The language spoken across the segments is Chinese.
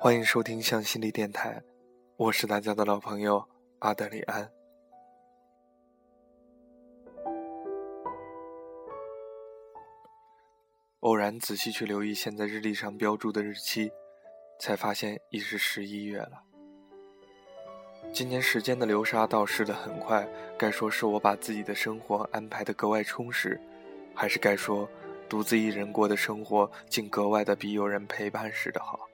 欢迎收听向心理电台，我是大家的老朋友阿德里安。偶然仔细去留意现在日历上标注的日期，才发现已是十一月了。今年时间的流沙倒逝的很快，该说是我把自己的生活安排的格外充实，还是该说独自一人过的生活竟格外的比有人陪伴时的好？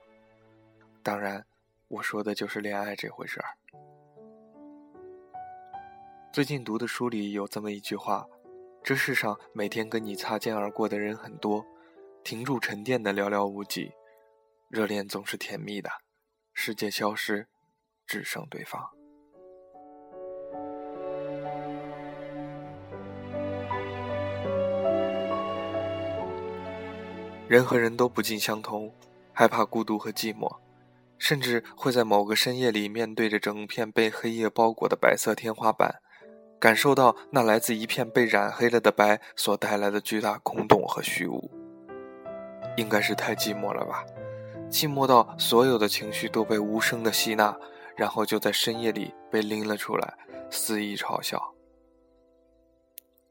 当然，我说的就是恋爱这回事儿。最近读的书里有这么一句话：这世上每天跟你擦肩而过的人很多，停住沉淀的寥寥无几。热恋总是甜蜜的，世界消失，只剩对方。人和人都不尽相同，害怕孤独和寂寞。甚至会在某个深夜里，面对着整片被黑夜包裹的白色天花板，感受到那来自一片被染黑了的白所带来的巨大空洞和虚无。应该是太寂寞了吧？寂寞到所有的情绪都被无声的吸纳，然后就在深夜里被拎了出来，肆意嘲笑。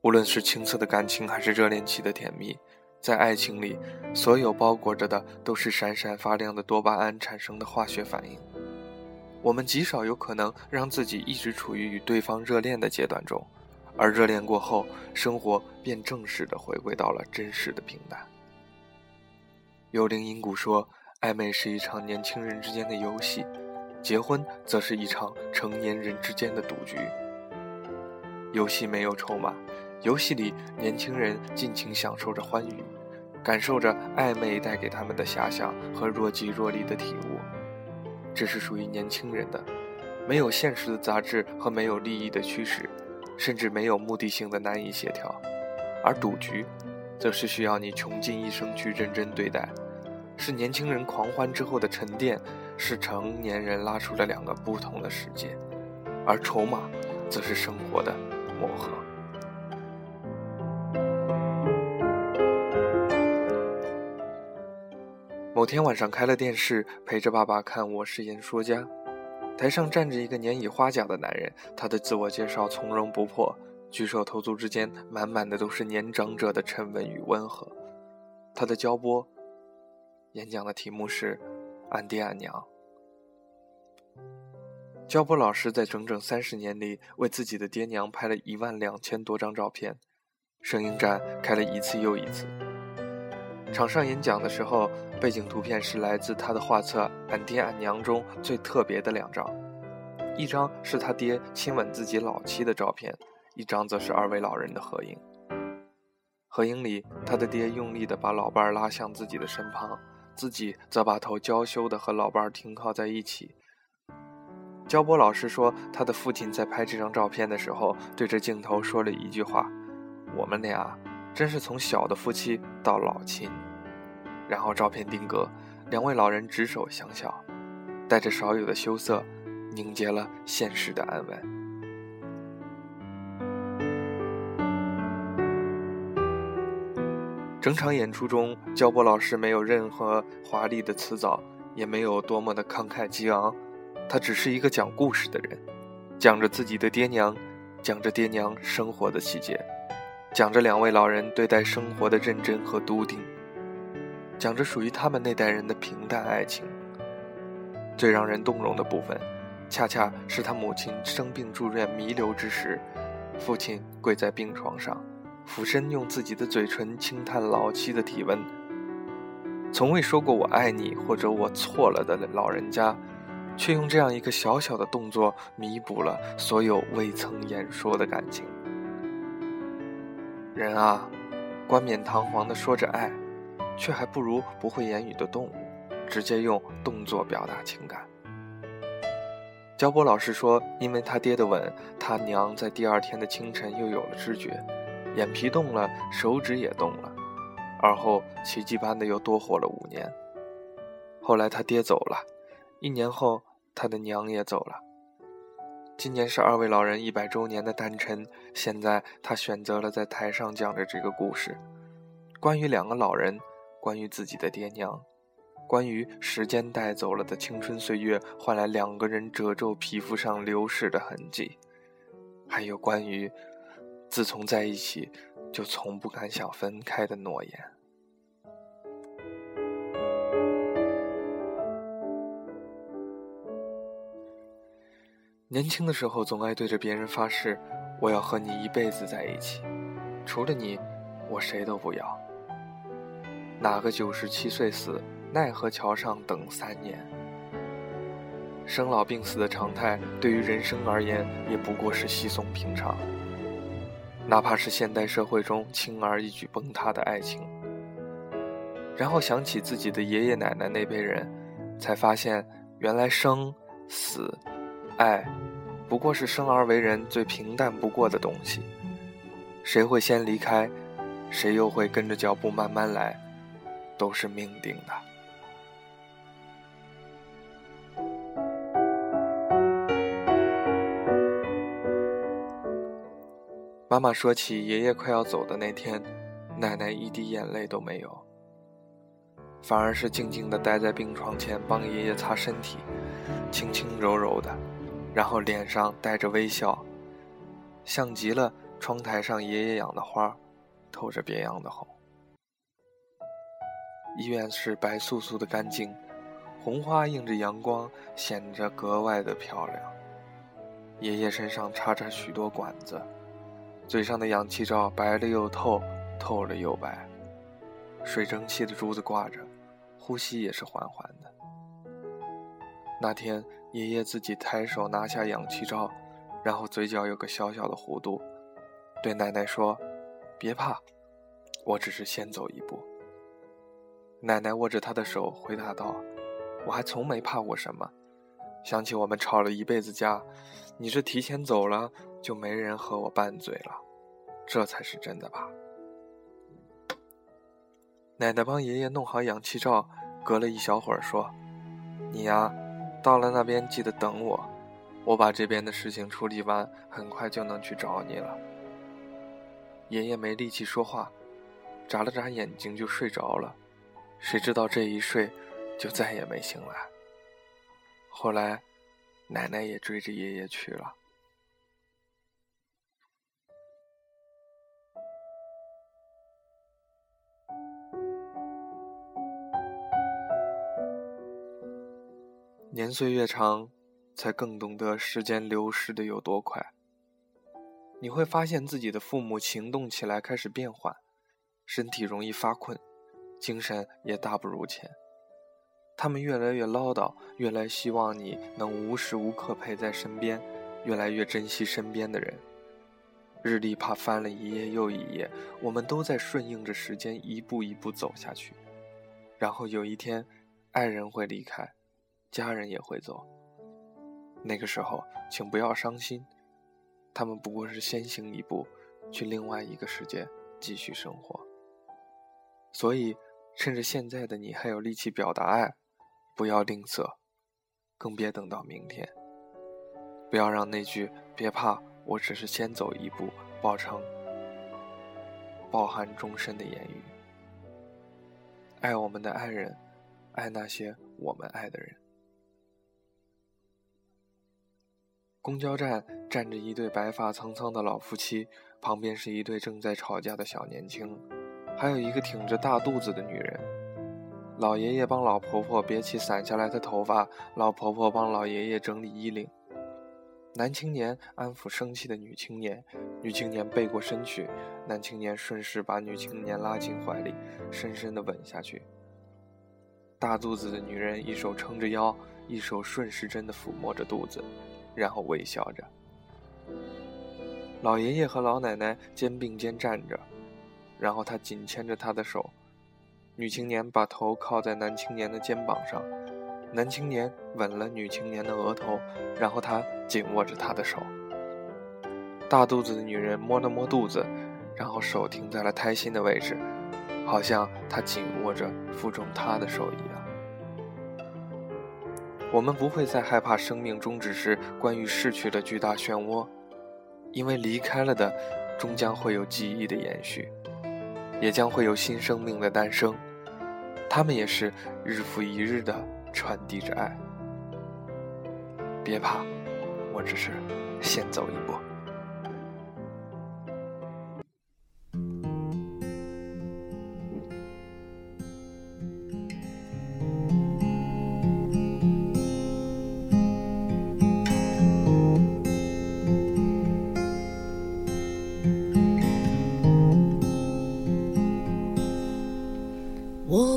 无论是青涩的感情，还是热恋期的甜蜜。在爱情里，所有包裹着的都是闪闪发亮的多巴胺产生的化学反应。我们极少有可能让自己一直处于与对方热恋的阶段中，而热恋过后，生活便正式的回归到了真实的平淡。幽灵阴谷说：“暧昧是一场年轻人之间的游戏，结婚则是一场成年人之间的赌局。游戏没有筹码。”游戏里，年轻人尽情享受着欢愉，感受着暧昧带给他们的遐想和若即若离的体悟。这是属于年轻人的，没有现实的杂质和没有利益的驱使，甚至没有目的性的难以协调。而赌局，则是需要你穷尽一生去认真对待，是年轻人狂欢之后的沉淀，是成年人拉出了两个不同的世界。而筹码，则是生活的磨合。某天晚上开了电视，陪着爸爸看《我是演说家》，台上站着一个年已花甲的男人，他的自我介绍从容不迫，举手投足之间满满的都是年长者的沉稳与温和。他的教播演讲的题目是“俺爹俺娘”。焦波老师在整整三十年里为自己的爹娘拍了一万两千多张照片，声音展开了一次又一次。场上演讲的时候，背景图片是来自他的画册《俺爹俺娘》中最特别的两张，一张是他爹亲吻自己老妻的照片，一张则是二位老人的合影。合影里，他的爹用力地把老伴儿拉向自己的身旁，自己则把头娇羞地和老伴儿停靠在一起。焦波老师说，他的父亲在拍这张照片的时候，对着镜头说了一句话：“我们俩。”真是从小的夫妻到老亲，然后照片定格，两位老人执手相笑，带着少有的羞涩，凝结了现实的安稳。整场演出中，焦波老师没有任何华丽的辞藻，也没有多么的慷慨激昂，他只是一个讲故事的人，讲着自己的爹娘，讲着爹娘生活的细节。讲着两位老人对待生活的认真和笃定，讲着属于他们那代人的平淡爱情。最让人动容的部分，恰恰是他母亲生病住院弥留之时，父亲跪在病床上，俯身用自己的嘴唇轻探老妻的体温。从未说过“我爱你”或者“我错了”的老人家，却用这样一个小小的动作，弥补了所有未曾言说的感情。人啊，冠冕堂皇的说着爱，却还不如不会言语的动物，直接用动作表达情感。焦波老师说，因为他爹的吻，他娘在第二天的清晨又有了知觉，眼皮动了，手指也动了，而后奇迹般的又多活了五年。后来他爹走了，一年后他的娘也走了。今年是二位老人一百周年的诞辰，现在他选择了在台上讲着这个故事，关于两个老人，关于自己的爹娘，关于时间带走了的青春岁月换来两个人褶皱皮肤上流逝的痕迹，还有关于自从在一起就从不敢想分开的诺言。年轻的时候，总爱对着别人发誓：“我要和你一辈子在一起，除了你，我谁都不要。”哪个九十七岁死，奈何桥上等三年？生老病死的常态，对于人生而言，也不过是稀松平常。哪怕是现代社会中轻而易举崩塌的爱情，然后想起自己的爷爷奶奶那辈人，才发现原来生死。爱，不过是生而为人最平淡不过的东西。谁会先离开，谁又会跟着脚步慢慢来，都是命定的。妈妈说起爷爷快要走的那天，奶奶一滴眼泪都没有，反而是静静的待在病床前，帮爷爷擦身体，轻轻柔柔的。然后脸上带着微笑，像极了窗台上爷爷养的花，透着别样的红。医院是白素素的干净，红花映着阳光，显着格外的漂亮。爷爷身上插着许多管子，嘴上的氧气罩白了又透，透了又白，水蒸气的珠子挂着，呼吸也是缓缓的。那天。爷爷自己抬手拿下氧气罩，然后嘴角有个小小的弧度，对奶奶说：“别怕，我只是先走一步。”奶奶握着他的手回答道：“我还从没怕过什么。想起我们吵了一辈子架，你这提前走了，就没人和我拌嘴了，这才是真的吧？”奶奶帮爷爷弄好氧气罩，隔了一小会儿说：“你呀。”到了那边记得等我，我把这边的事情处理完，很快就能去找你了。爷爷没力气说话，眨了眨眼睛就睡着了。谁知道这一睡，就再也没醒来。后来，奶奶也追着爷爷去了。年岁越长，才更懂得时间流逝的有多快。你会发现自己的父母行动起来开始变缓，身体容易发困，精神也大不如前。他们越来越唠叨，越来希望你能无时无刻陪在身边，越来越珍惜身边的人。日历怕翻了一页又一页，我们都在顺应着时间一步一步走下去。然后有一天，爱人会离开。家人也会走，那个时候，请不要伤心，他们不过是先行一步，去另外一个世界继续生活。所以，趁着现在的你还有力气表达爱，不要吝啬，更别等到明天。不要让那句“别怕，我只是先走一步”爆成饱含终身的言语。爱我们的爱人，爱那些我们爱的人。公交站站着一对白发苍苍的老夫妻，旁边是一对正在吵架的小年轻，还有一个挺着大肚子的女人。老爷爷帮老婆婆别起散下来的头发，老婆婆帮老爷爷整理衣领。男青年安抚生气的女青年，女青年背过身去，男青年顺势把女青年拉进怀里，深深的吻下去。大肚子的女人一手撑着腰，一手顺时针的抚摸着肚子。然后微笑着，老爷爷和老奶奶肩并肩站着，然后他紧牵着她的手，女青年把头靠在男青年的肩膀上，男青年吻了女青年的额头，然后他紧握着她的手。大肚子的女人摸了摸肚子，然后手停在了胎心的位置，好像她紧握着腹中他的手一样。我们不会再害怕生命终止时关于逝去的巨大漩涡，因为离开了的，终将会有记忆的延续，也将会有新生命的诞生。他们也是日复一日的传递着爱。别怕，我只是先走一步。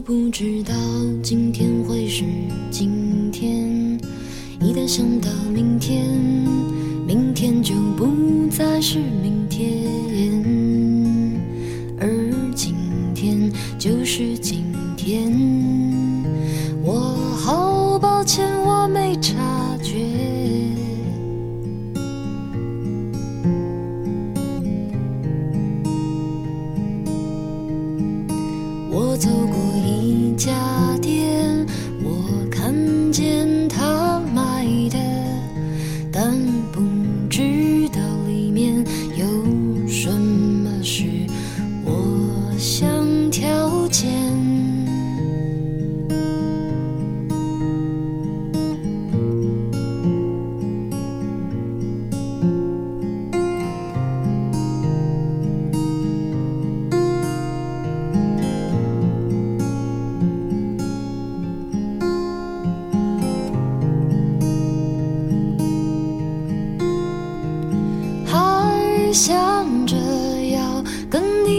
不知道今天会是今天，一旦想到明天，明天就不再是明天，我走过一家店，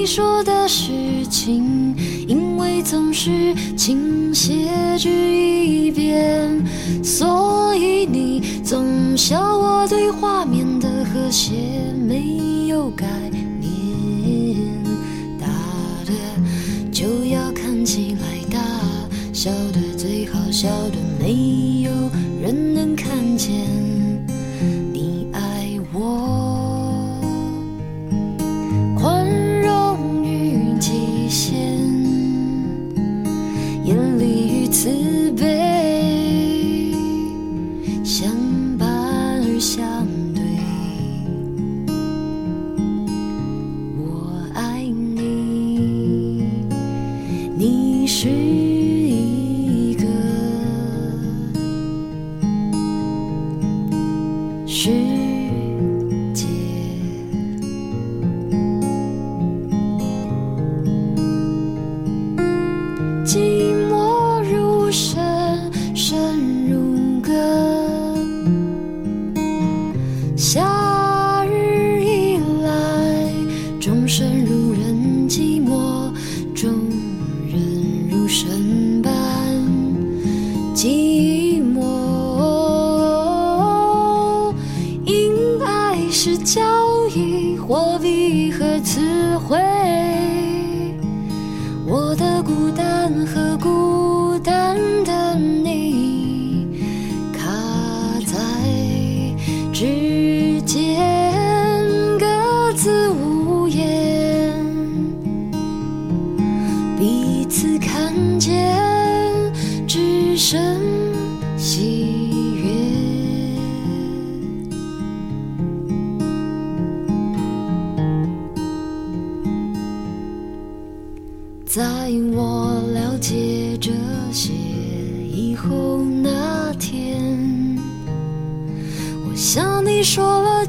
说的事情，因为总是倾斜至一边，所以你总笑我对画面的和谐没有概念。大的就要看起来大，小的最好小的没有人能看见。世回，我的孤单和孤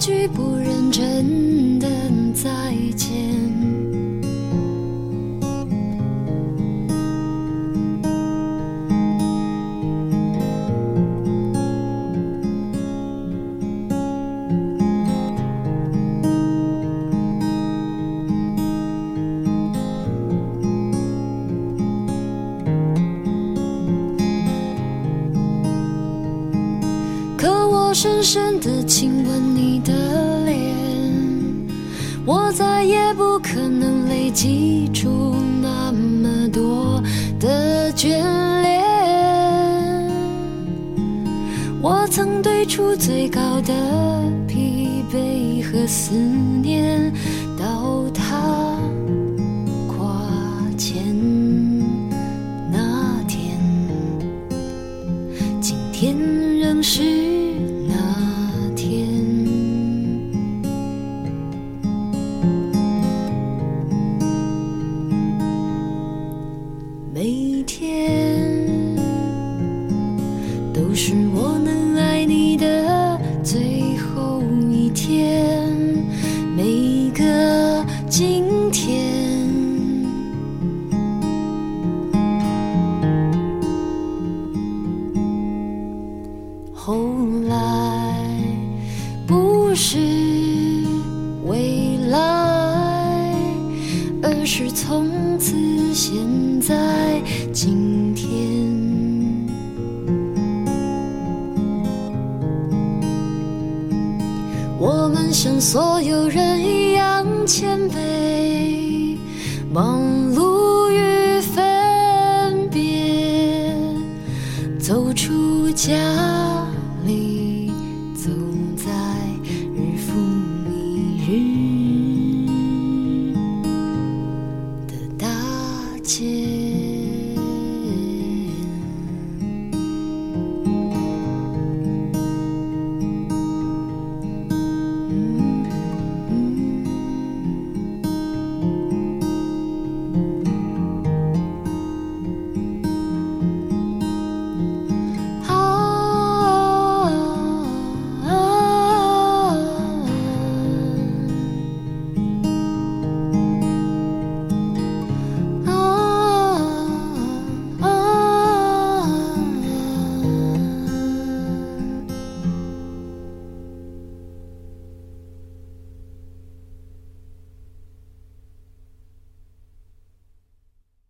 句不认真的再见。可我深深的出最高的疲惫和思念，今天。bon